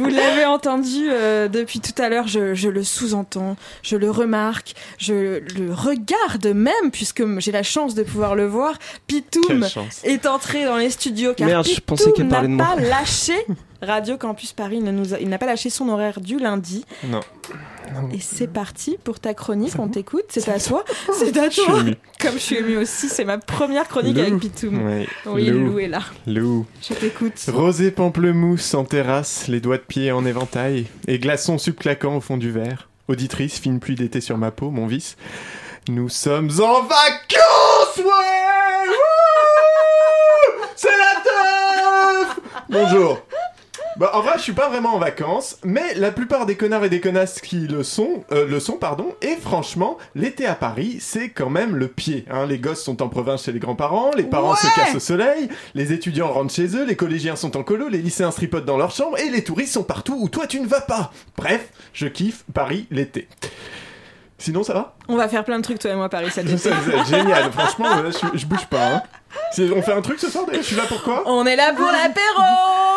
Vous l'avez entendu euh, depuis tout à l'heure, je, je le sous-entends, je le remarque, je le regarde même, puisque j'ai la chance de pouvoir le voir. Pitoum est entré dans les studios car Merde, Pitoum n'a pas lâché Radio Campus Paris, il ne nous a- il n'a pas lâché son horaire du lundi. Non. Et c'est parti pour ta chronique, on t'écoute, c'est à toi, c'est à toi. Comme je suis émue aussi, c'est ma première chronique Lou. avec Pitoum. Ouais. Oui, Lou. Lou est là, Lou. je t'écoute. Rosé pamplemousse en terrasse, les doigts de pied en éventail, et glaçons subclaquants au fond du verre. Auditrice, fine pluie d'été sur ma peau, mon vice. Nous sommes en vacances, ouais C'est la teuf Bonjour bah, en vrai, je suis pas vraiment en vacances, mais la plupart des connards et des connasses qui le sont, euh, le sont, pardon, et franchement, l'été à Paris, c'est quand même le pied. Hein. Les gosses sont en province chez les grands-parents, les parents se cassent au soleil, les étudiants rentrent chez eux, les collégiens sont en colo, les lycéens se tripotent dans leur chambre, et les touristes sont partout où toi tu ne vas pas. Bref, je kiffe Paris l'été. Sinon, ça va? On va faire plein de trucs, toi et moi, Paris, Ça, été. c'est génial, franchement, là, je, je bouge pas. Hein. On fait un truc ce soir d'ailleurs, je suis là pourquoi On est là pour l'apéro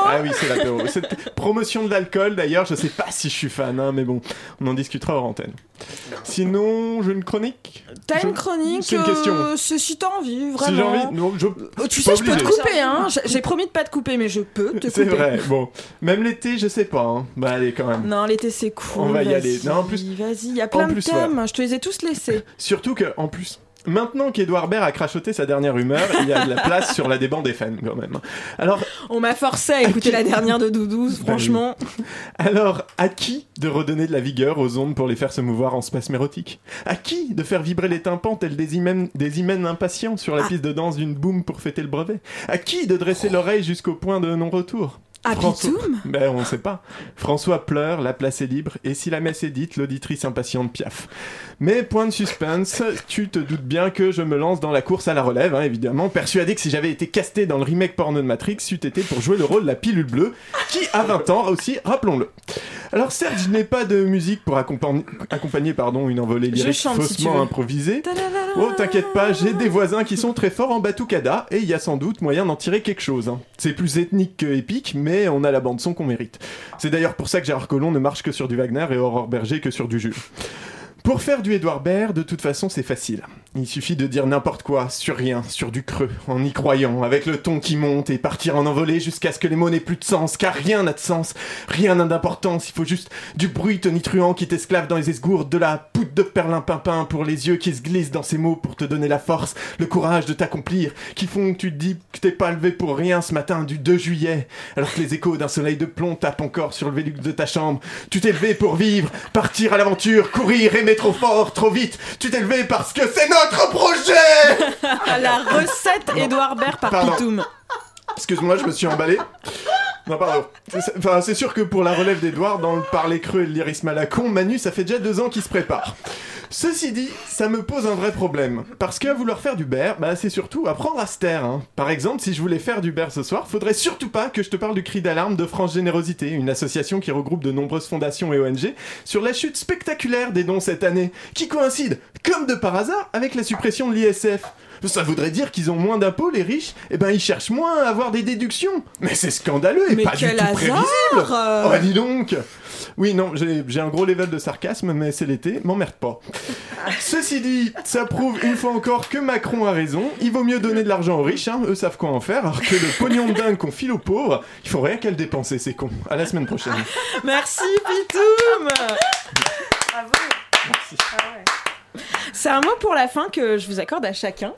Ah oui, c'est l'apéro. Cette promotion de l'alcool, d'ailleurs, je sais pas si je suis fan, hein, mais bon, on en discutera hors antenne. Sinon, j'ai une chronique T'as Je- une chronique c'est une question. euh, c'est si t'as envie, vraiment. Si j'ai envie Non, je... Euh, Tu sais, je peux te couper, hein. J'ai- promis de pas te couper, mais je peux te couper. C'est vrai, bon. Même l'été, je sais pas. Hein. Bah allez, quand même. Non, l'été c'est cool. On va y aller. Non, en plus- Vas-y, il y a plein plus, de thèmes. Je te les ai tous laissés. Surtout que, en plus, maintenant qu'Edouard Baird a crachoté sa dernière humeur, il y a de la place sur la débande FM, quand même. Alors, On m'a forcé à écouter la dernière de Doudou, franchement. alors, à qui de redonner de la vigueur aux ondes pour les faire se mouvoir en spasme érotique? À qui de faire vibrer les tympans tels des hymens, des hymens impatients sur la Ah. piste de danse d'une boum pour fêter le brevet? À qui de dresser l'oreille jusqu'au point de non-retour? À François- Ben, on sait pas. François pleure, la place est libre, et si la messe est dite, l'auditrice impatiente piaffe. Mais point de suspense, tu te doutes bien que je me lance dans la course à la relève, hein, évidemment, persuadé que si j'avais été casté dans le remake porno de Matrix, c'eût été pour jouer le rôle de la pilule bleue, qui a 20 ans aussi, rappelons-le. Alors certes, je n'ai pas de musique pour accompagner, accompagner pardon, une envolée lyrique si faussement improvisée. Oh, t'inquiète pas, j'ai des voisins qui sont très forts en batucada et il y a sans doute moyen d'en tirer quelque chose. hein. C'est plus ethnique que épique, mais on a la bande-son qu'on mérite. C'est d'ailleurs pour ça que Gérard Collomb ne marche que sur du Wagner et Aurore Berger que sur du Jules. Pour faire du Édouard Baird, de toute façon, c'est facile. Il suffit de dire n'importe quoi, sur rien, sur du creux, en y croyant, avec le ton qui monte et partir en envolée jusqu'à ce que les mots n'aient plus de sens, car rien n'a de sens, rien n'a d'importance, il faut juste du bruit tonitruant qui t'esclave dans les esgourdes, de la poudre de perlimpinpin pour les yeux qui se glissent dans ces mots pour te donner la force, le courage de t'accomplir, qui font que tu te dis que t'es pas levé pour rien ce matin du 2 juillet, alors que les échos d'un soleil de plomb tapent encore sur le vélux de ta chambre. Tu t'es levé pour vivre, partir à l'aventure, courir, aimer trop fort, trop vite. Tu t'es levé parce que c'est notre projet la recette Édouard Baird par Pardon. Pitoum. Excuse-moi, je me suis emballé. Non, pardon. Enfin, c'est sûr que pour la relève d'Edouard, dans le parler creux et le lyrisme à con, Manu, ça fait déjà deux ans qu'il se prépare. Ceci dit, ça me pose un vrai problème. Parce qu'à vouloir faire du bear, bah, c'est surtout apprendre à se taire. hein. Par exemple, si je voulais faire du bear ce soir, faudrait surtout pas que je te parle du cri d'alarme de France Générosité, une association qui regroupe de nombreuses fondations et ONG, sur la chute spectaculaire des dons cette année, qui coïncide, comme de par hasard, avec la suppression de l'ISF. Ça voudrait dire qu'ils ont moins d'impôts, les riches, et ben ils cherchent moins à avoir des déductions. Mais c'est scandaleux et Mais pas du tout hasard prévisible. euh. Oh, dis donc Oui, non, j'ai j'ai un gros level de sarcasme, mais c'est l'été, m'emmerde pas. Ceci dit, ça prouve une fois encore que Macron a raison. Il vaut mieux donner de l'argent aux riches, hein, eux savent quoi en faire, alors que le pognon de dingue qu'on file aux pauvres, il faut rien qu'à le dépenser, c'est con. À la semaine prochaine. Merci Pitoum Merci. C'est un mot pour la fin que je vous accorde à chacun.